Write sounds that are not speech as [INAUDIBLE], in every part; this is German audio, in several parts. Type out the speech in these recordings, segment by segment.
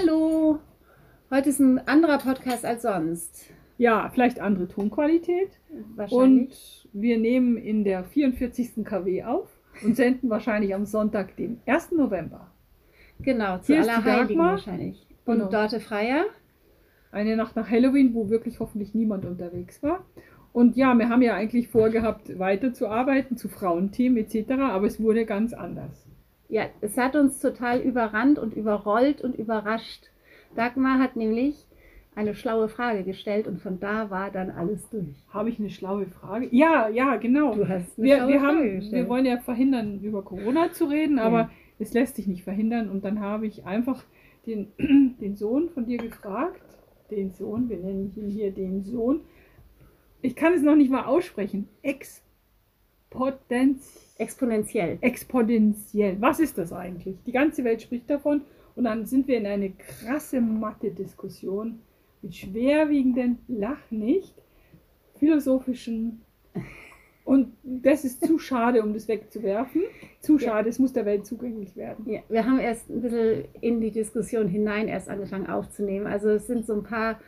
Hallo! Heute ist ein anderer Podcast als sonst. Ja, vielleicht andere Tonqualität. Wahrscheinlich. Und wir nehmen in der 44. KW auf und senden wahrscheinlich am Sonntag, den 1. November. genau, zu hier Allerheiligen wahrscheinlich. Und Genau. Dorte Freier. Eine Nacht nach Halloween, wo wirklich hoffentlich niemand unterwegs war. Und ja, wir haben ja eigentlich vorgehabt, weiterzuarbeiten zu Frauenthemen etc., aber es wurde ganz anders. Ja, es hat uns total überrannt und überrollt und überrascht. Dagmar hat nämlich eine schlaue Frage gestellt und von da war dann alles durch. Habe ich eine schlaue Frage? Ja, ja, genau. Du hast eine Wir, schlaue wir, Frage haben, gestellt. wir wollen ja verhindern, über Corona zu reden, aber Ja. es lässt sich nicht verhindern. Und dann habe ich einfach den, [CLEARS THROAT] den Sohn von dir gefragt, den Sohn, wir nennen ihn hier den Sohn. Ich kann es noch nicht mal aussprechen. Expotenz, Exponentiell. exponentiell. Was ist das eigentlich? Die ganze Welt spricht davon. Und dann sind wir in eine krasse Mathe-Diskussion mit schwerwiegenden, lach nicht, philosophischen. [LAUGHS] Und das ist zu schade, um das wegzuwerfen. Zu Ja. schade, es muss der Welt zugänglich werden. Ja, wir haben erst ein bisschen in die Diskussion hinein erst angefangen aufzunehmen. Also es sind so ein paar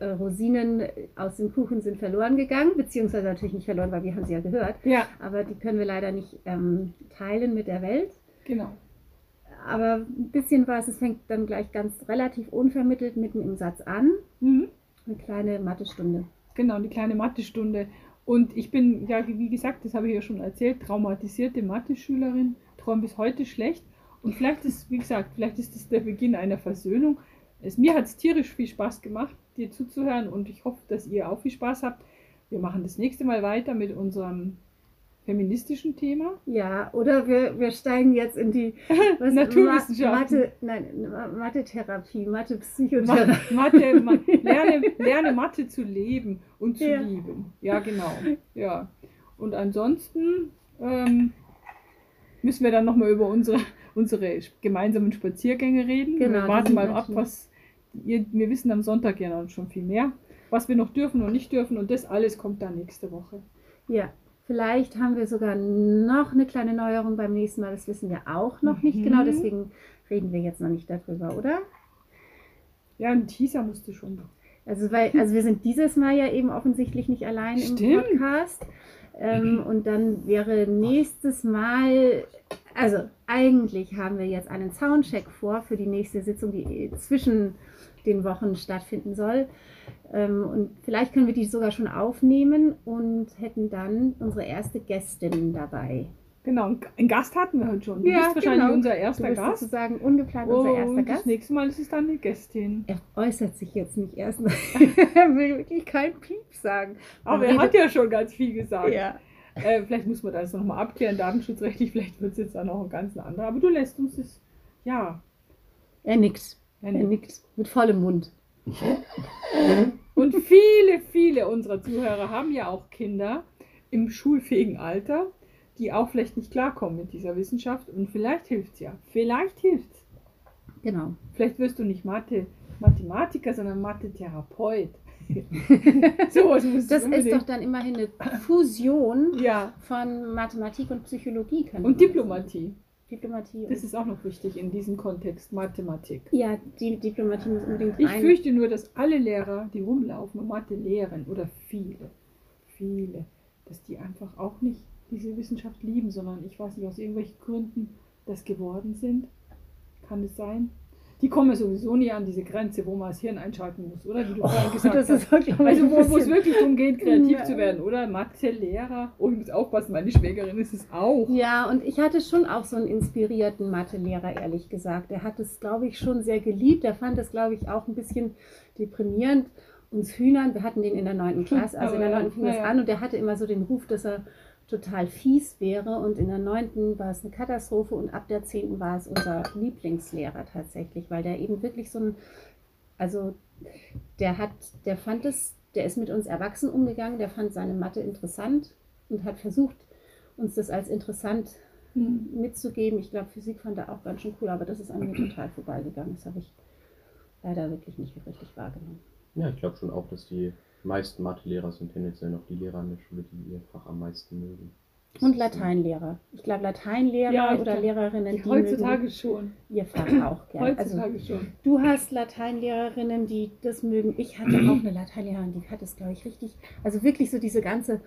Rosinen aus dem Kuchen sind verloren gegangen, beziehungsweise natürlich nicht verloren, weil wir haben sie ja gehört. Ja, Aber die können wir leider nicht ähm, teilen mit der Welt. genau. Aber ein bisschen was, es fängt dann gleich ganz relativ unvermittelt mitten im Satz an. Mhm. Eine kleine Mathestunde. Genau, die kleine Mathestunde. Und ich bin, ja, wie gesagt, das habe ich ja schon erzählt, traumatisierte Mathe-Schülerin, träume bis heute schlecht. Und vielleicht ist, wie gesagt, vielleicht ist das der Beginn einer Versöhnung. Es, mir hat es tierisch viel Spaß gemacht, dir zuzuhören und ich hoffe, dass ihr auch viel Spaß habt. Wir machen das nächste Mal weiter mit unserem feministischen Thema. Ja, oder wir, wir steigen jetzt in die [LAUGHS] was, Naturwissenschaften. Mathe, nein, Ma- Mathe-Therapie, Mathe-Psychotherapie. Ma- Mathe, ma, [LAUGHS] lerne, lerne Mathe zu leben und zu Ja. lieben. Ja, genau. Ja. Und ansonsten ähm, müssen wir dann nochmal über unsere, unsere gemeinsamen Spaziergänge reden. Genau, wir warten mal ab, was ihr, wir wissen am Sonntag ja noch schon viel mehr, was wir noch dürfen und nicht dürfen und das alles kommt dann nächste Woche. Ja, vielleicht haben wir sogar noch eine kleine Neuerung beim nächsten Mal. Das wissen wir auch noch nicht Mhm. genau, deswegen reden wir jetzt noch nicht darüber, oder? Ja, ein Teaser musste schon. Also, weil, also wir sind dieses Mal ja eben offensichtlich nicht allein im Stimmt. Podcast. Ähm, und dann wäre nächstes Mal, also eigentlich haben wir jetzt einen Soundcheck vor für die nächste Sitzung, die zwischen den Wochen stattfinden soll. Ähm, und vielleicht können wir die sogar schon aufnehmen und hätten dann unsere erste Gästin dabei. Genau, einen Gast hatten wir heute schon. Du Ja, bist wahrscheinlich genau. unser Du erster bist Gast. sozusagen ungeplant unser erster Und das Gast. nächste Mal ist es dann eine Gästin. Er äußert sich jetzt nicht erst. [LAUGHS] er will wirklich kein Piep sagen. Aber er hat ja schon ganz viel gesagt. Ja. Äh, vielleicht muss man das nochmal abklären, datenschutzrechtlich, vielleicht wird es jetzt dann auch ein ganz anderer. Aber du lässt uns das, ja. Er ja, Er nickt mit vollem Mund. [LAUGHS] Und viele, viele unserer Zuhörer haben ja auch Kinder im schulfähigen Alter, die auch vielleicht nicht klarkommen mit dieser Wissenschaft. Und vielleicht hilft es ja. Vielleicht hilft es. Genau. Vielleicht wirst du nicht Mathe, Mathematiker, sondern Mathe-Therapeut. [LAUGHS] so Das ist doch dann immerhin eine Fusion Ja. von Mathematik und Psychologie. Und. Diplomatie. Diplomatie. Das ist auch noch wichtig in diesem Kontext, Mathematik. ja, die Diplomatie muss unbedingt Ich rein. fürchte nur, dass alle Lehrer, die rumlaufen und Mathe lehren, oder viele, viele, dass die einfach auch nicht diese Wissenschaft lieben, sondern ich weiß nicht, aus irgendwelchen Gründen das geworden sind. Kann es sein? Die kommen sowieso nie an diese Grenze, wo man das Hirn einschalten muss, oder? Wie du vorhin gesagt Oh, das hast. ist wirklich Also wo, wo es wirklich darum geht, kreativ Ja. zu werden, oder? Mathe-Lehrer. Oh, ich muss aufpassen, meine Schwägerin ist es auch. Ja, und ich hatte schon auch so einen inspirierten Mathelehrer, ehrlich gesagt. Er hat es, glaube ich, schon sehr geliebt. Er fand es, glaube ich, auch ein bisschen deprimierend. Uns Hühnern, wir hatten den in der neunten [LAUGHS] Klasse, also in der neunten fing das an und der hatte immer so den Ruf, dass er total fies wäre. Und in der neunten war es eine Katastrophe und ab der zehnten war es unser Lieblingslehrer tatsächlich, weil der eben wirklich so ein, also der hat, der fand es, der ist mit uns Erwachsenen umgegangen, der fand seine Mathe interessant und hat versucht, uns das als interessant Hm. mitzugeben. Ich glaube, Physik fand er auch ganz schön cool, aber das ist an mir total vorbeigegangen. Das habe ich leider wirklich nicht richtig wahrgenommen. Ja, ich glaube schon auch, dass die meisten Mathelehrer sind tendenziell noch die Lehrer an der Schule, die ihr Fach am meisten mögen. Und Lateinlehrer. Ich glaube, Lateinlehrer Ja, ich oder glaub, Lehrerinnen, die Heutzutage mögen schon. ihr Fach auch [CLEARS THROAT] gerne. Also, Heutzutage schon. du hast Lateinlehrerinnen, die das mögen. Ich hatte auch eine Lateinlehrerin, die hat es, glaube ich, richtig. Also wirklich so diese ganze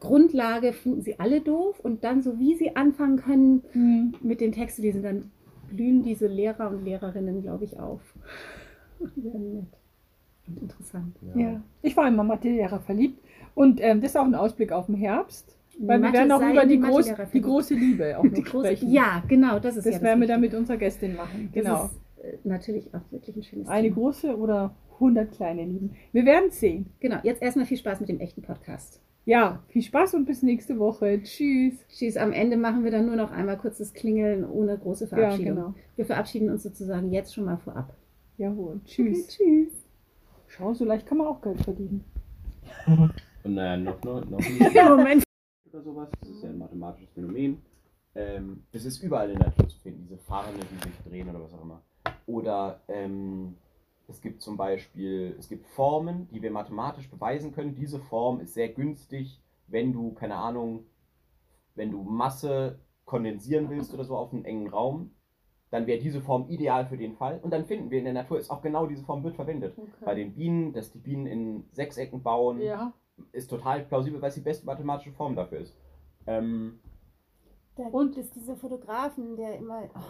Grundlage finden sie alle doof. Und dann, so wie sie anfangen können Hm. mit den Texten lesen, dann blühen diese Lehrer und Lehrerinnen, glaube ich, auf. [LAUGHS] Werden nett und interessant. Ja. Ich war in Mathelehrer verliebt. Und ähm, das ist auch ein Ausblick auf den Herbst. Weil wir Mathe werden auch über die, die groß, die große Liebe auch [LAUGHS] noch Die große, sprechen. ja, genau, das ist Das ja werden wir dann mit unserer Gästin machen. Das Genau. ist äh, natürlich auch wirklich ein schönes Eine Thema. große oder 100 kleine Lieben. Wir werden sehen. Genau, jetzt erstmal viel Spaß mit dem echten Podcast. Ja, viel Spaß und bis nächste Woche. Tschüss. Tschüss, am Ende machen wir dann nur noch einmal kurzes Klingeln ohne große Ja, Verabschiedung. genau. Wir verabschieden uns sozusagen jetzt schon mal vorab. Jawohl. Tschüss. Okay, tschüss. Schau, so leicht kann man auch Geld verdienen. [LAUGHS] Und naja, noch, noch, noch ein [LAUGHS] Moment. oder sowas. Das ist ja ein mathematisches Phänomen. Ähm, das ist überall in der Natur zu finden, diese Farne, die sich drehen oder was auch immer. Oder ähm, es gibt zum Beispiel, es gibt Formen, die wir mathematisch beweisen können. Diese Form ist sehr günstig, wenn du, keine Ahnung, wenn du Masse kondensieren willst oder so auf einen engen Raum, dann wäre diese Form ideal für den Fall. Und dann finden wir in der Natur, ist auch genau diese Form wird verwendet. Bei den Bienen, dass die Bienen in Sechsecken bauen, Ja. ist total plausibel, weil es die beste mathematische Form dafür ist. Ähm, Da Und- gibt es diese Fotografen, der immer. Oh,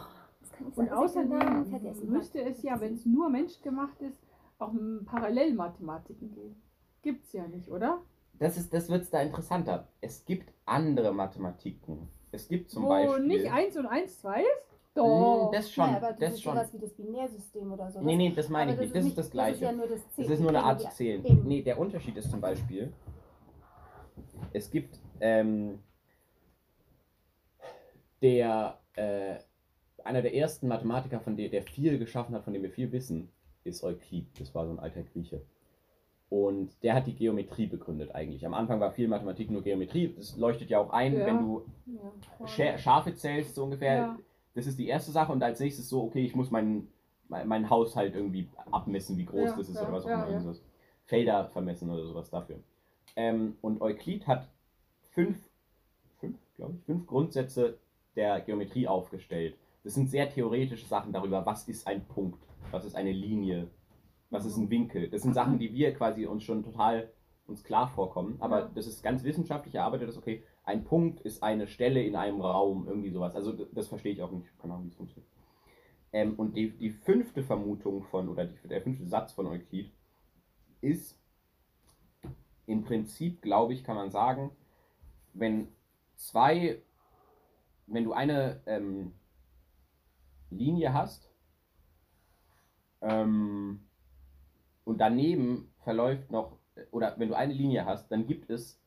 das kann ich Und außerdem vergessen müsste es ja, wenn es nur menschgemacht ist, auch um Parallelmathematiken geben. Gibt's ja nicht, oder? das ist, das wird da interessanter. Es gibt andere Mathematiken. Es gibt zum Wo Beispiel. nicht 1 und 1 2 ist? Mm, Doch. das schon, Nein, aber das, das ist schon. sowas wie das Binärsystem oder so. Nee, nee, das meine Aber ich nicht. Das ist das Das Gleiche. ist ja nur das Das Zählen. ist nur eine Art zu zählen. eben. Nee, der Unterschied ist zum Beispiel, es gibt ähm, der, äh, einer der ersten Mathematiker, von der, der viel geschaffen hat, von dem wir viel wissen, ist Euklid. Das war so ein alter Grieche. Und der hat die Geometrie begründet eigentlich. Am Anfang war viel Mathematik nur Geometrie. Das leuchtet ja auch ein, Ja. wenn du Ja. Scha- Schafe zählst, so ungefähr. Ja. Das ist die erste Sache. Und als nächstes so, okay, ich muss meinen mein, mein Haushalt irgendwie abmessen, wie groß Ja, das ist ja, oder was auch immer. ja. Felder vermessen oder sowas dafür. Ähm, und Euklid hat fünf, fünf, glaube ich, fünf Grundsätze der Geometrie aufgestellt. Das sind sehr theoretische Sachen darüber, was ist ein Punkt, was ist eine Linie, was ist ein Winkel. Das sind Sachen, [CLEARS THROAT] die wir quasi uns schon total uns klar vorkommen. Aber das ist ganz wissenschaftlich erarbeitet, das okay, ein Punkt ist eine Stelle in einem Raum, irgendwie sowas. Also das verstehe ich auch nicht, keine Ahnung, wie es funktioniert. Ähm, und die, die fünfte Vermutung von, oder die, der fünfte Satz von Euklid ist, im Prinzip, glaube ich, kann man sagen, wenn zwei, wenn du eine ähm, Linie hast ähm, und daneben verläuft noch, oder wenn du eine Linie hast, dann gibt es,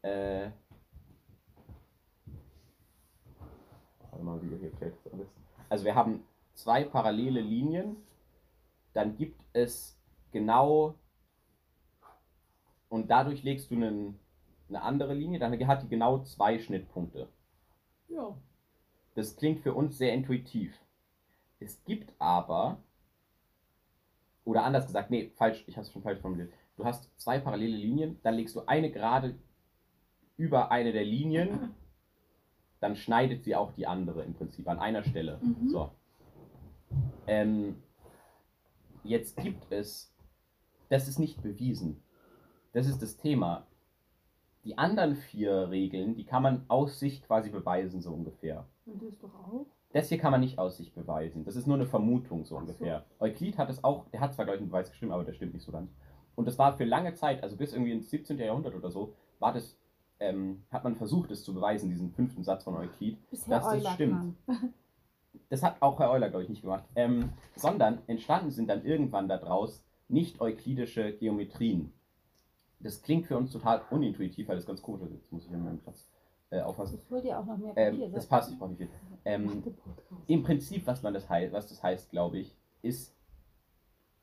äh, warte mal, wie erklärt das alles? Also wir haben zwei parallele Linien, dann gibt es genau und dadurch legst du einen, eine andere Linie, dann hat die genau zwei Schnittpunkte. Ja. Das klingt für uns sehr intuitiv. Es gibt aber, oder anders gesagt, nee, falsch, ich habe es schon falsch formuliert. Du hast zwei parallele Linien, dann legst du eine gerade über eine der Linien, dann schneidet sie auch die andere im Prinzip an einer Stelle. Mhm. So. Ähm, jetzt gibt es, das ist nicht bewiesen. Das ist das Thema. Die anderen vier Regeln, die kann man aus sich quasi beweisen, so ungefähr. Und das doch auch. Das hier kann man nicht aus sich beweisen. Das ist nur eine Vermutung, so Ach so. ungefähr. Euklid hat es auch, der hat zwar, glaube ich, einen Beweis gestimmt, aber der stimmt nicht so ganz. Und das war für lange Zeit, also bis irgendwie ins 17. Jahrhundert oder so, war das, ähm, hat man versucht, es zu beweisen, diesen fünften Satz von Euklid. Bis Herr dass das Euler stimmt. kam. [LAUGHS] Das hat auch Herr Euler, glaube ich, nicht gemacht. Ähm, sondern entstanden sind dann irgendwann daraus nicht-euklidische Geometrien. Das klingt für uns total unintuitiv, weil das ganz komisch ist. Jetzt muss ich an meinem Platz äh, aufpassen. Ich hol dir auch noch mehr Papier. Ähm, das passt, ich brauche nicht viel. Ähm, im Prinzip, was, man das heißt, was das heißt, glaube ich, ist,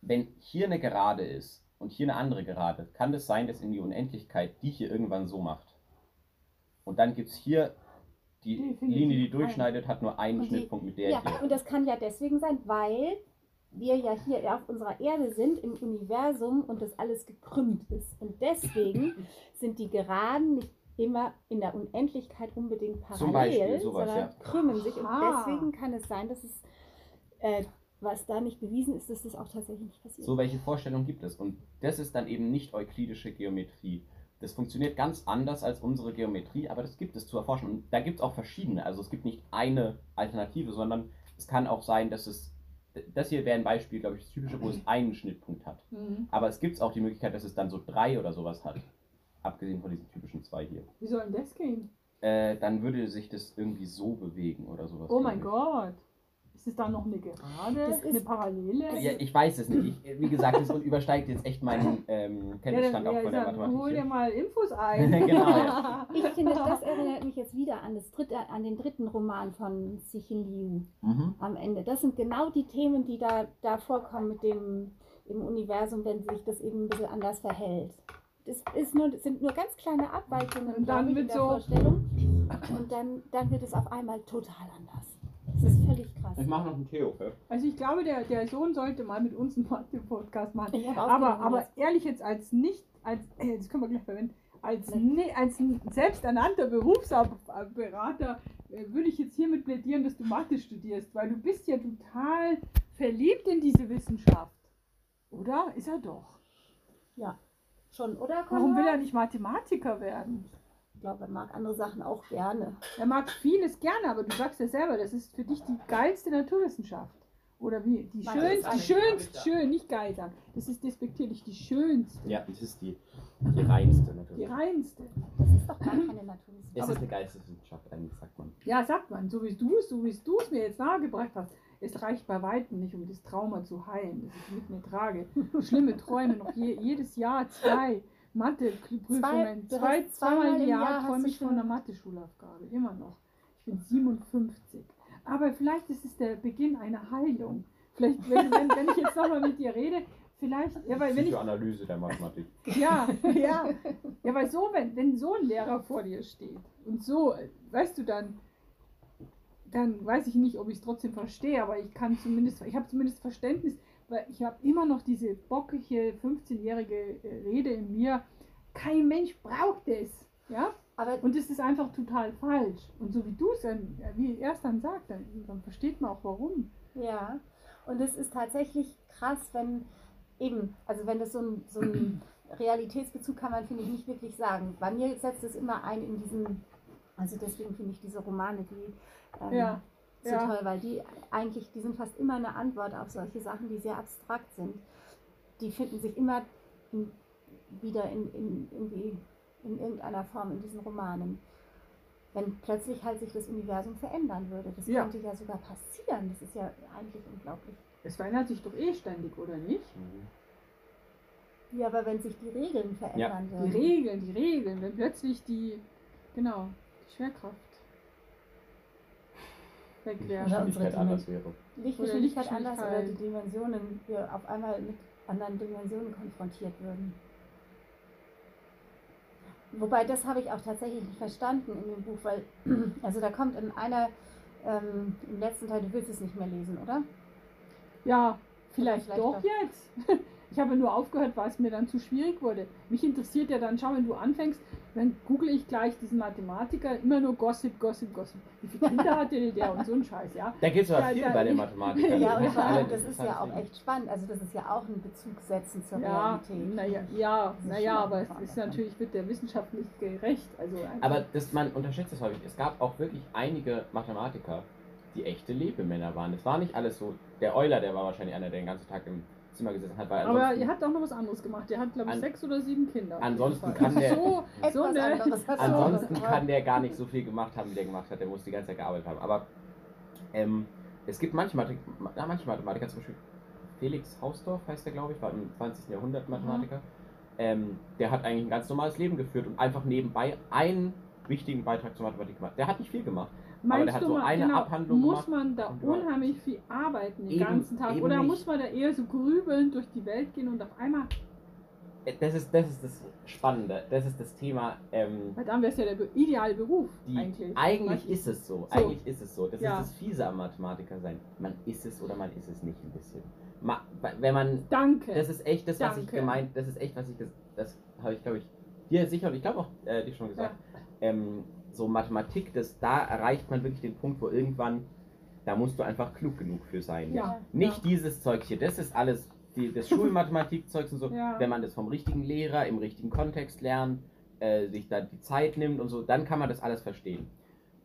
wenn hier eine Gerade ist und hier eine andere Gerade, kann es sein, dass in die Unendlichkeit die hier irgendwann so macht. Und dann gibt es hier die Definitiv Linie, die durchschneidet, hat nur einen die- Schnittpunkt mit der Ja, hier. und das kann ja deswegen sein, weil wir ja hier auf unserer Erde sind, im Universum und das alles gekrümmt ist. Und deswegen [LAUGHS] sind die Geraden nicht immer in der Unendlichkeit unbedingt parallel, Zum Beispiel, sowas, sondern ja. krümmen sich. Und deswegen kann es sein, dass es, äh, was da nicht bewiesen ist, dass das auch tatsächlich nicht passiert. So welche Vorstellungen gibt es. Und das ist dann eben nicht euklidische Geometrie. Das funktioniert ganz anders als unsere Geometrie, aber das gibt es zu erforschen. Und da gibt es auch verschiedene. Also es gibt nicht eine Alternative, sondern es kann auch sein, dass es. Das hier wäre ein Beispiel, glaube ich, das typische, wo es [CLEARS THROAT] einen Schnittpunkt hat. Mhm. Aber es gibt auch die Möglichkeit, dass es dann so drei oder sowas hat. Abgesehen von diesen typischen zwei hier. Wie soll denn das gehen? Äh, dann würde sich das irgendwie so bewegen oder sowas. Oh mein. Gott. Ist es da noch eine Gerade, Das ist- eine Parallele? Ja, ich weiß es nicht. Ich, wie gesagt, das übersteigt jetzt echt meinen ähm, Kenntnisstand ja, auch von der Mathematik. hol dir mal Infos ein. [LAUGHS] Genau, ja. [LAUGHS] Ich finde, das erinnert mich jetzt wieder an, das dritte, an den dritten Roman von Cixin Liu Mhm. am Ende. Das sind genau die Themen, die da, da vorkommen mit dem im Universum, wenn sich das eben ein bisschen anders verhält. Das ist nur, das sind nur ganz kleine Abweichungen Und dann glaube ich, in der so- Vorstellung. Und dann, dann wird es auf einmal total anders. Das ist völlig krass. Ich mache noch einen Theo, ja? Also ich glaube, der, der Sohn sollte mal mit uns einen Mathe-Podcast machen. Aber, aber ehrlich jetzt als nicht, als, äh, das können wir gleich verwenden, als, ne, als ein selbsternannter Berufsberater äh, würde ich jetzt hiermit plädieren, dass du Mathe studierst, weil du bist ja total verliebt in diese Wissenschaft. Oder? Ist er doch. Schon, oder? Warum will er nicht Mathematiker werden? Ich glaube, er mag andere Sachen auch gerne. Er mag vieles gerne, aber du sagst ja selber, das ist für dich die geilste Naturwissenschaft. Oder wie? Die Mathe schönste, die schönste, schön, nicht geil sagen. Das ist despektierlich, die schönste, Ja, das ist die, die reinste die natürlich. reinste. Das ist doch gar keine Naturwissenschaft. Es aber- ist eine Geisteswissenschaft, eigentlich sagt man. Ja, sagt man, so wie du es, so wie du es mir jetzt nahegebracht hast. Es reicht bei weitem nicht, um das Trauma zu heilen, das ich mit mir trage. Schlimme Träume, noch je, jedes Jahr zwei Mathe-Prüfungen. Zwei- zweimal im Jahr Jahr träume ich von schon- einer Mathe-Schulaufgabe, immer noch. Ich bin 57. Aber vielleicht ist es der Beginn einer Heilung. Vielleicht, wenn, wenn, wenn ich jetzt nochmal mit dir rede, vielleicht, ja, weil wenn ich Psychoanalyse der Mathematik. ja, [LAUGHS] ja. Ja, weil so, wenn, wenn so ein Lehrer vor dir steht und so, weißt du, dann, dann weiß ich nicht, ob ich es trotzdem verstehe, aber ich kann zumindest, ich habe zumindest Verständnis, weil ich habe immer noch diese bockige 15-jährige äh, Rede in mir. Kein Mensch braucht es. Ja? Aber Und es ist einfach total falsch. Und so wie du es dann, äh, wie er es dann sagt, dann, dann versteht man auch warum. Ja, und es ist tatsächlich krass, wenn eben, also wenn das so ein, so ein [CLEARS THROAT] Realitätsbezug kann man, finde ich, nicht wirklich sagen. Bei mir setzt es immer ein in diesen, also deswegen finde ich diese Romane, die ähm, Ja, so ja. toll, weil die eigentlich, die sind fast immer eine Antwort auf solche Sachen, die sehr abstrakt sind. Die finden sich immer in, wieder in, in, irgendwie in irgendeiner Form in diesen Romanen. Wenn plötzlich halt sich das Universum verändern würde. Das Ja. könnte ja sogar passieren. Das ist ja eigentlich unglaublich. Es verändert sich doch eh ständig, oder nicht? Ja, aber wenn sich die Regeln verändern Die würden. Regeln, die Regeln, wenn plötzlich die, genau, die Schwerkraft wäre. Oder unsere anders wäre. Lichtgeschwindigkeit Oder anders oder die. Dimensionen, wir auf einmal mit anderen Dimensionen konfrontiert würden. Wobei, das habe ich auch tatsächlich nicht verstanden in dem Buch, weil, [CLEARS THROAT] also da kommt in einer, ähm, im letzten Teil, du willst es nicht mehr lesen, oder? Ja, vielleicht, vielleicht doch doch. jetzt. [LAUGHS] Ich habe nur aufgehört, weil es mir dann zu schwierig wurde. Mich interessiert ja dann, schau, wenn du anfängst, dann google ich gleich diesen Mathematiker, immer nur Gossip, Gossip, Gossip. Wie viele Kinder hatte denn der und so ein Scheiß, ja? Da gibt es aber Ja, viel bei den Mathematikern. Ja, und Das vor alle allem, das ist ja auch echt spannend. Also das ist ja auch ein Bezug setzen zur Ja, Realität. naja, ja, naja, aber es ist natürlich, wird der Wissenschaft nicht gerecht. Also Aber das, man unterschätzt das häufig. Es gab auch wirklich einige Mathematiker, die echte Lebemänner waren. Es war nicht alles so. Der Euler, der war wahrscheinlich einer, der den ganzen Tag im Zimmer gesessen hat, weil Aber er hat auch noch was anderes gemacht. Der hat, glaube ich, sechs oder sieben Kinder. Ansonsten kann der- So, so ansonsten kann der gar nicht so viel gemacht haben, wie der gemacht hat. Der muss die ganze Zeit gearbeitet haben. Aber ähm, es gibt manche, Mathematik, na, manche Mathematiker, zum Beispiel Felix Hausdorff heißt der, glaube ich, war im 20. Jahrhundert Mathematiker. Ähm, der hat eigentlich ein ganz normales Leben geführt und einfach nebenbei einen wichtigen Beitrag zur Mathematik gemacht. Der hat nicht viel gemacht. Meinst der hat du so mal, eine genau, Abhandlung muss gemacht man da unheimlich viel arbeiten den Eben- ganzen Tag? Oder nicht. muss man da eher so grübeln durch die Welt gehen und auf einmal, Äh, Das ist, das ist das Spannende. Das ist das Thema. Ähm, weil dann wäre es ja der ideale Beruf die, eigentlich. eigentlich, ist es so. So. Eigentlich ist es so. Das Ja. ist das Fiese am Mathematiker sein. Man ist es oder man ist es nicht ein bisschen. Ma, wenn man. Danke. Das ist echt das, was ich gemeint. Das ist echt, was ich. Das habe ich, glaube ich, dir sicher und ich glaube auch äh, dir schon gesagt. ähm, so Mathematik, das, da erreicht man wirklich den Punkt, wo irgendwann, da musst du einfach klug genug für sein. Ja. Nicht dieses Zeug hier, das ist alles die, das Schulmathematikzeug und so. [LAUGHS] Ja. Wenn man das vom richtigen Lehrer im richtigen Kontext lernt, äh, sich da die Zeit nimmt und so, dann kann man das alles verstehen.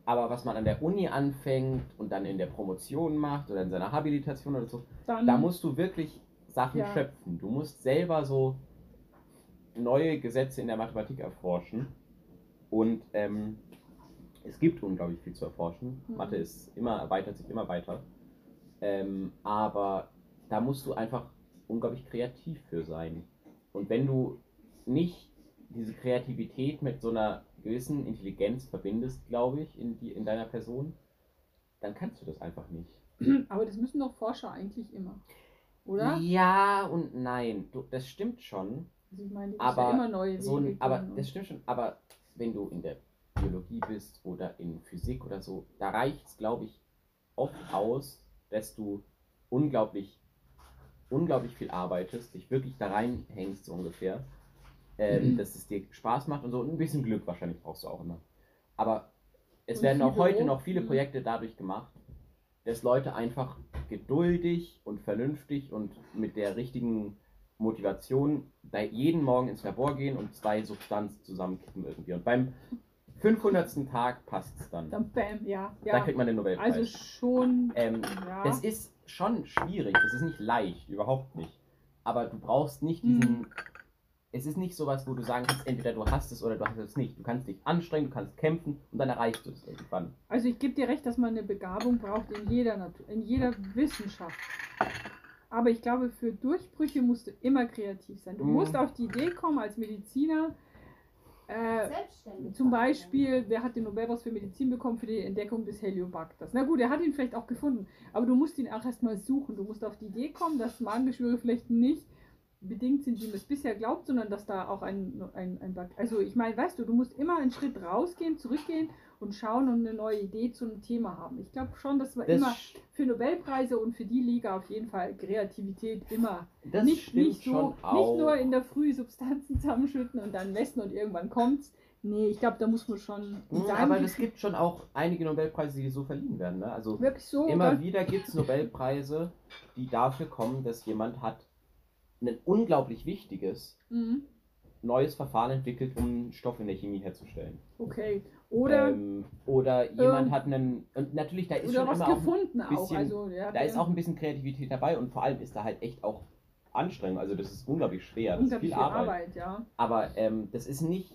Aber was man an der Uni anfängt und dann in der Promotion macht oder in seiner Habilitation oder so, Dann, da musst du wirklich Sachen Ja. schöpfen. Du musst selber so neue Gesetze in der Mathematik erforschen. Und ähm, es gibt unglaublich viel zu erforschen. Mhm. Mathe ist immer, erweitert sich immer weiter. Ähm, aber da musst du einfach unglaublich kreativ für sein. Und wenn du nicht diese Kreativität mit so einer gewissen Intelligenz verbindest, glaube ich, in, die, in deiner Person, dann kannst du das einfach nicht. [CLEARS THROAT] aber das müssen doch Forscher eigentlich immer. Oder? Ja und nein. Du, das stimmt schon. Also ich meine, Aber ja immer neue So ein, aber und- das stimmt schon. Aber wenn du in der Biologie bist oder in Physik oder so, da reicht es, glaube ich, oft aus, dass du unglaublich, unglaublich viel arbeitest, dich wirklich da reinhängst, so ungefähr. Ähm, Mhm. Dass es dir Spaß macht und so. Und ein bisschen Glück wahrscheinlich brauchst du auch immer. Aber es Und werden auch heute Büro. noch viele Mhm. Projekte dadurch gemacht, dass Leute einfach geduldig und vernünftig und mit der richtigen Motivation da jeden Morgen ins Labor gehen und zwei Substanzen zusammenkippen irgendwie. Und beim 500. Tag passt es dann. Dann bam, ja. Da ja. kriegt man den Nobelpreis. Also schon. ähm, ja. Das ist schon schwierig, das ist nicht leicht, überhaupt nicht. Aber du brauchst nicht diesen. Mhm. Es ist nicht sowas, wo du sagen kannst, entweder du hast es oder du hast es nicht. Du kannst dich anstrengen, du kannst kämpfen und dann erreichst du es irgendwann. Also ich gebe dir recht, dass man eine Begabung braucht in jeder Natur, in jeder Wissenschaft. Aber ich glaube, für Durchbrüche musst du immer kreativ sein. Du Mhm. musst auf die Idee kommen als Mediziner. Äh, Selbstständig. zum Beispiel, wer hat den Nobelpreis für Medizin bekommen für die Entdeckung des Heliobacters? Na gut, er hat ihn vielleicht auch gefunden, aber du musst ihn auch erstmal suchen. Du musst auf die Idee kommen, dass Magengeschwüre vielleicht nicht bedingt sind, wie man es bisher glaubt, sondern dass da auch ein, ein, ein Also ich meine, weißt du, du musst immer einen Schritt rausgehen, zurückgehen und schauen und eine neue Idee zu einem Thema haben. Ich glaube schon, dass wir Das, immer für Nobelpreise und für die Liga auf jeden Fall Kreativität immer das nicht, nicht so, nicht nur in der Früh Substanzen [LAUGHS] zusammenschütten und dann messen und irgendwann kommt's. Nee, ich glaube, da muss man schon Mhm, aber es gibt schon auch einige Nobelpreise, die so verliehen werden. Ne? Also wirklich so. immer oder? wieder gibt es Nobelpreise, die dafür kommen, dass jemand hat ein unglaublich wichtiges Mhm. neues Verfahren entwickelt, um Stoff in der Chemie herzustellen. Okay. Oder, ähm, oder jemand ähm, hat einen. Und natürlich, da ist oder schon was immer auch, gefunden auch. bisschen- Also, ja, da ist auch ein bisschen Kreativität dabei und vor allem ist da halt echt auch Anstrengung. Also das ist unglaublich schwer. Das ist unglaublich viel viel Arbeit. Arbeit, ja. Aber ähm, das ist nicht,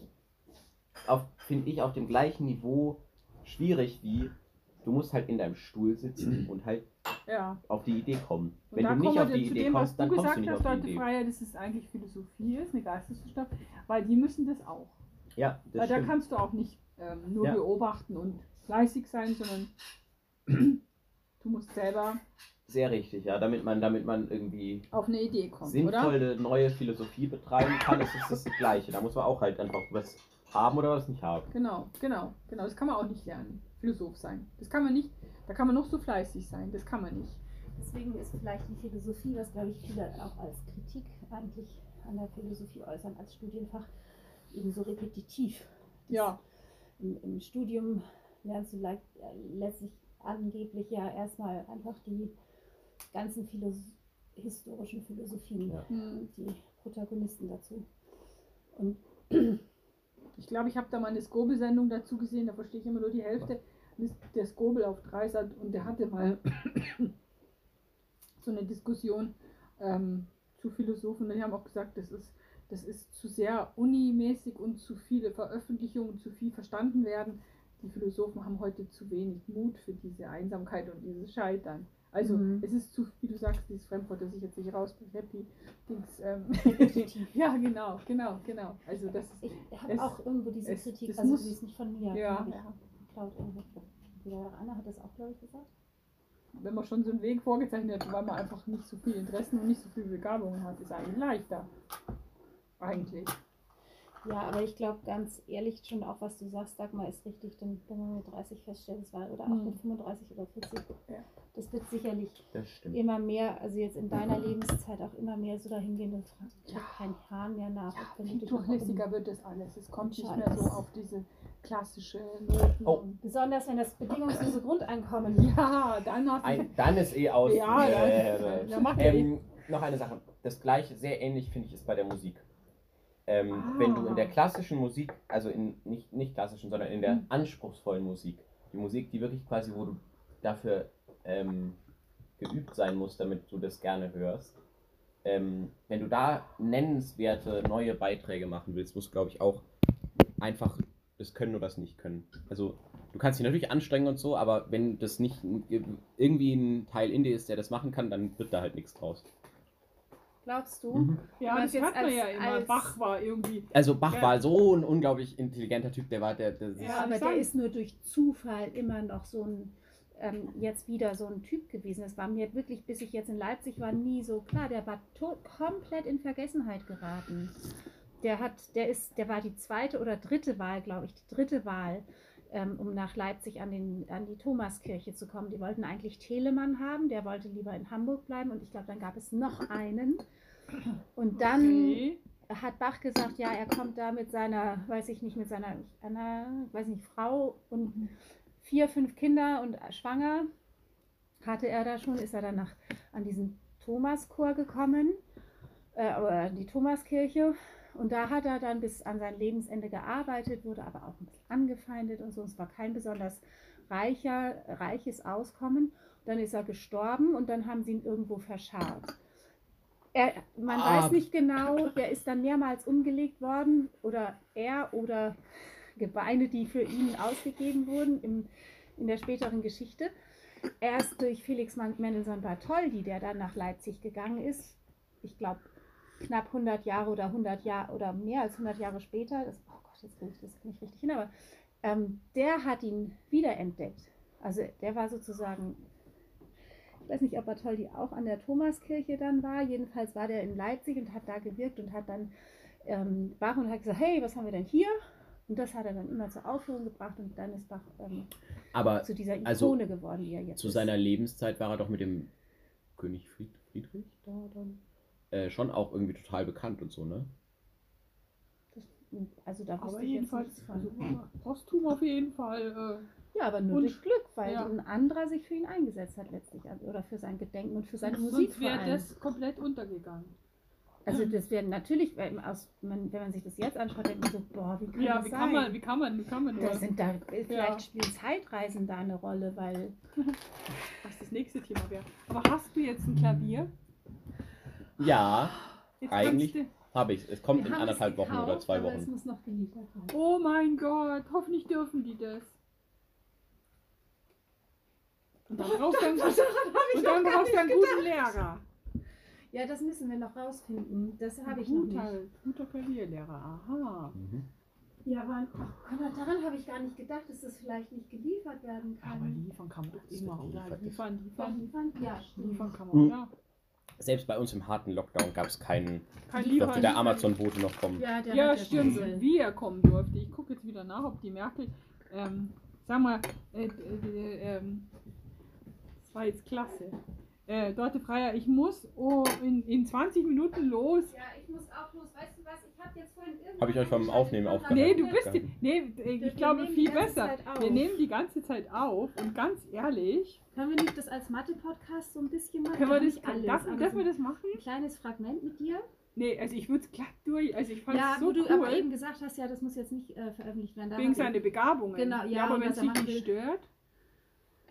finde ich, auf dem gleichen Niveau schwierig wie du musst halt in deinem Stuhl sitzen und halt ja. auf die Idee kommen. Und Wenn da du nicht auf die zu Idee dem, was kommst, du dann kommst gesagt du nicht hast, auf die Leute Idee. Freier, dass es eigentlich Philosophie ist, eine Geisteswissenschaft, weil die müssen das auch. Ja, das Weil da stimmt. kannst du auch nicht ähm, nur Ja. beobachten und fleißig sein, sondern [CLEARS THROAT] du musst selber Sehr richtig, ja. Damit man, damit man irgendwie auf eine Idee kommen, oder? sinnvolle neue Philosophie betreiben kann, ist es das Gleiche. Da muss man auch halt einfach was haben oder was nicht haben. Genau, genau, genau. Das kann man auch nicht lernen. Philosoph sein. Das kann man nicht. Da kann man noch so fleißig sein. Das kann man nicht. Deswegen ist vielleicht die Philosophie, was glaube ich viele auch als Kritik eigentlich an der Philosophie äußern, als Studienfach eben so repetitiv. Das Ja, Im, Im Studium lernst du leicht, äh, letztlich angeblich ja erstmal einfach die ganzen Philos historischen Philosophien, Ja. hm. die Protagonisten dazu. Und ich glaube, ich habe da mal eine Skobel-Sendung dazu gesehen. Da verstehe ich immer nur die Hälfte. Der Skobel auf Dreisat und der hatte mal [COUGHS] so eine Diskussion ähm, zu Philosophen. Die haben auch gesagt, das ist, das ist zu sehr unimäßig und zu viele Veröffentlichungen, zu viel verstanden werden. Die Philosophen haben heute zu wenig Mut für diese Einsamkeit und dieses Scheitern. Also Mhm. es ist zu, wie du sagst, dieses Fremdwort, das ich jetzt nicht rausbringe, Happy. Dings, ähm, [LAUGHS] [LAUGHS] ja, genau, genau, genau. Also das ist, ich habe auch irgendwo diese es- Kritik, das also muss- die ist nicht von mir, Ja. geklaut irgendwo. Anna hat das auch, glaube ich, gesagt. wenn man schon so einen Weg vorgezeichnet hat, weil man einfach nicht so viel Interessen und nicht so viel Begabungen hat, ist eigentlich leichter. Eigentlich. Ja, aber ich glaube ganz ehrlich schon auch, was du sagst, Dagmar, ist richtig, denn wenn man mit 30 feststellt, es war oder auch Mhm. mit 35 oder 40, Ja. das wird sicherlich Das immer mehr, also jetzt in deiner Lebenszeit auch immer mehr so dahin gehen, das fragt Ja. kein Hahn mehr nach. du Viel durchlässiger wird das alles. Es kommt nicht mehr so auf diese klassische Noten. Oh. und- Besonders wenn das bedingungslose Grundeinkommen. [LAUGHS] Ja, dann hast du. Ein, dann ist eh aus. Ja, dann- äh, dann macht ähm, noch eine Sache. Das gleiche, sehr ähnlich finde ich, ist bei der Musik. Ähm, Ah. Wenn du in der klassischen Musik, also in nicht, nicht klassischen, sondern in der Hm. anspruchsvollen Musik, die Musik, die wirklich quasi, wo du dafür ähm, geübt sein musst, damit du das gerne hörst, ähm, wenn du da nennenswerte neue Beiträge machen willst, musst du, glaube ich, auch einfach das können oder das nicht können. Also du kannst dich natürlich anstrengen und so, aber wenn das nicht irgendwie ein Teil in dir ist, der das machen kann, dann wird da halt nichts draus. Glaubst du? Mhm. ja, das hat man als- ja immer. als- Bach war irgendwie. Also Bach Ja. war so ein unglaublich intelligenter Typ, der war der, der Ja, aber der ist nur durch Zufall immer noch so ein, ähm, jetzt wieder so ein Typ gewesen. Das war mir wirklich, bis ich jetzt in Leipzig war, nie so klar. Der war komplett in Vergessenheit geraten. Der hat, der ist, der war die zweite oder dritte Wahl, glaube ich, die dritte Wahl, um nach Leipzig an, den, an die Thomaskirche zu kommen. Die wollten eigentlich Telemann haben, der wollte lieber in Hamburg bleiben und ich glaube, dann gab es noch einen. Und dann Okay. hat Bach gesagt, ja, er kommt da mit seiner, weiß ich nicht, mit seiner, einer, weiß nicht, Frau und vier, fünf Kinder und schwanger hatte er da schon, ist er dann nach, an diesen Thomaschor gekommen, äh, oder die Thomaskirche. Und da hat er dann bis an sein Lebensende gearbeitet, wurde aber auch ein bisschen angefeindet und so. Es war kein besonders reicher, reiches Auskommen. Dann ist er gestorben und dann haben sie ihn irgendwo verscharrt. Er, man Ah. weiß nicht genau, der ist dann mehrmals umgelegt worden oder er oder Gebeine, die für ihn ausgegeben wurden im, in der späteren Geschichte. Erst durch Felix Mendelssohn Bartholdy, der dann nach Leipzig gegangen ist, ich glaube knapp 100 Jahre oder 100 Jahre oder mehr als 100 Jahre später, das, oh Gott, jetzt kriege ich das nicht richtig hin, aber ähm, der hat ihn wiederentdeckt. Also der war sozusagen, ich weiß nicht, ob Bartholdy auch an der Thomaskirche dann war, jedenfalls war der in Leipzig und hat da gewirkt und hat dann ähm, Bach und hat gesagt, hey, was haben wir denn hier? Und das hat er dann immer zur Aufführung gebracht und dann ist Bach ähm, Aber zu dieser Ikone also, geworden, die er jetzt zu ist. seiner Lebenszeit war er doch mit dem König Fried, Friedrich da dann äh, schon auch irgendwie total bekannt und so, ne? Das, also da Aber jedenfalls, also posthum auf jeden Fall. Ja, aber nur und- durch Glück, weil ja. ein anderer sich für ihn eingesetzt hat letztlich. also- Oder für sein Gedenken und für Äh, seine Musik sonst vor wäre allem. das komplett untergegangen. Also das wäre natürlich, wenn, aus, man, wenn man sich das jetzt anschaut, denkt man so, boah, wie kann Ja, das wie sein? kann man, wie kann man, wie kann man da das? sind da, vielleicht Ja. spielen Zeitreisen da eine Rolle, weil [LAUGHS] Was das nächste Thema wäre. Aber hast du jetzt ein Klavier? Ja, Jetzt Eigentlich- habe ich. Es kommt Wir in es anderthalb Wochen oder zwei aber Es Wochen. muss noch geliefert werden. du, oh mein Gott, hoffentlich dürfen die das. Und dann [LAUGHS] brauchst du einen, [LAUGHS] und dann brauchst einen guten Lehrer. Ja, das müssen wir noch rausfinden. Das habe ich Ein noch guter, nicht. guter Klavierlehrer, aha. Mhm. Ja, aber, aber daran habe ich gar nicht gedacht, dass das vielleicht nicht geliefert werden kann. Aber liefern kann man doch Das immer, oder? Liefern, liefern, liefern? Ja, stimmt. liefern kann man, Mhm. ja. Selbst bei uns im harten Lockdown gab es keinen. Kein der Amazon-Bote noch kommen. Ja, der Ja, stimmt. Schlüssel. Wie er kommen durfte. Ich gucke jetzt wieder nach, ob die Merkel, ähm, sag mal, äh, äh, äh, ähm, das war jetzt klasse. Äh, Dorte Freier, ich muss oh, in, in 20 Minuten los. Ja, ich muss auch los. Weißt du was? Ich habe jetzt vorhin irgendwann. Hab ich euch vom Aufnehmen aufgehalten? Nee, du Ja. bist die, nee, äh, Wir ich glaube nehmen die viel ganze besser. Zeit auf. Wir nehmen die ganze Zeit auf und ganz ehrlich, Können wir nicht das als Mathe-Podcast so ein bisschen machen? können wir das, Nicht alles, darf, aber dürfen so wir das machen? Ein kleines Fragment mit dir? Nee, also ich würde es glatt durch, also ich fand ja, es so wo du aber cool. eben gesagt hast, ja, das muss jetzt nicht äh, veröffentlicht werden. Da Wegen seiner Begabungen. Genau, ja, aber und wenn es er dich stört,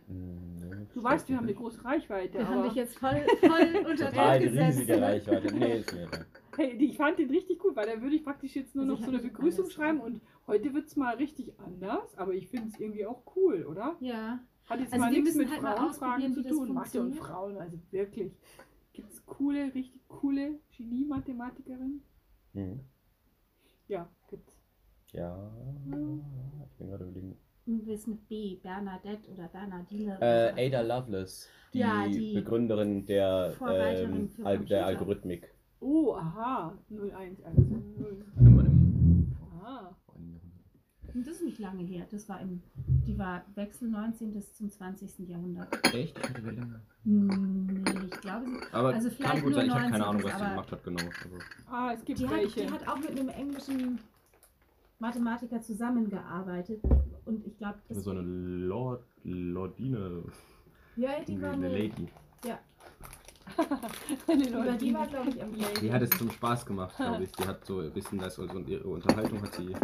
Mhm. du weißt, wir haben eine große Reichweite. wir haben dich jetzt voll, voll [LAUGHS] unter Total Druck die gesetzt. riesige Reichweite. Nee, ist mir. Hey, ich fand den richtig gut, weil da würde ich praktisch jetzt nur Also noch so eine Begrüßung schreiben und heute wird es mal richtig anders, aber ich finde es irgendwie auch cool, oder? Ja, Hat jetzt Also mal wir nichts müssen mit halt mal Frauenfragen zu tun. Mathe und. Frauen, also wirklich. Gibt es coole, richtig coole Genie-Mathematikerin? Mhm. Ja, gibt's. Ja, ich bin gerade überlegen. Bist mit B, Bernadette oder Bernardine. Äh. Ada Lovelace, die, Ja, die Begründerin der, ähm, Al der Algorithmik. Oh, aha. 01, also 0. Aha. Und das ist nicht lange her. Das war im, die war Wechsel 19. bis zum 20. Jahrhundert. Echt? Ich hatte länger. Hm, Nee, ich glaube, sie, Aber Also kann vielleicht gut sein, ich nur habe keine 19, Ahnung, was sie aber- gemacht hat, genau. Also, Ah, es gibt die, hat, welche. die hat auch mit einem englischen Mathematiker zusammengearbeitet. Und ich glaube, das. So eine Lord, Lordine, ja, die war eine [LAUGHS] eine, Lady. über die war, glaube ich, am Die hat es zum Spaß gemacht, glaube ich. Die hat so ein bisschen das, also ihre Unterhaltung hat sie.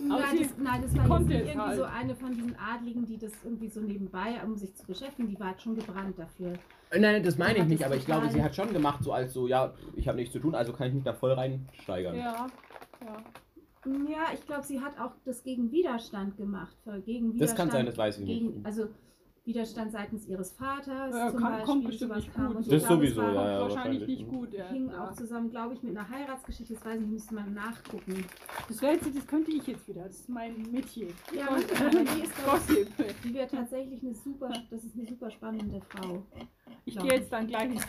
Nein, sie das, nein, das war jetzt irgendwie halt. so eine von diesen Adligen, die das irgendwie so nebenbei, um sich zu beschäftigen, die war halt schon gebrannt dafür. Äh, Nein, das meine ich nicht, aber ich glaube, sie hat schon gemacht, so als so, ja, ich habe nichts zu tun, also kann ich mich da voll reinsteigern. Ja, ja. Ja, ich glaube, sie hat auch das gegen Widerstand gemacht. Für, gegen Das kann Widerstand sein, das weiß ich gegen, nicht. Also Widerstand seitens ihres Vaters Ja, zum kann- Beispiel. kommt bestimmt sowas nicht kam. gut. Und ich Das glaube, es sowieso, war ja, auch- ja. wahrscheinlich nicht gut. Ja. hing auch zusammen, glaube ich, mit einer Heiratsgeschichte. Das weiß ich, müsste man nachgucken. Das wäre jetzt, das könnte ich jetzt wieder. Das ist mein Metier. Ja, aber [LAUGHS] die ist Gossip. die wäre tatsächlich eine super, das ist eine super spannende Frau. Ich gehe jetzt dann gleich ins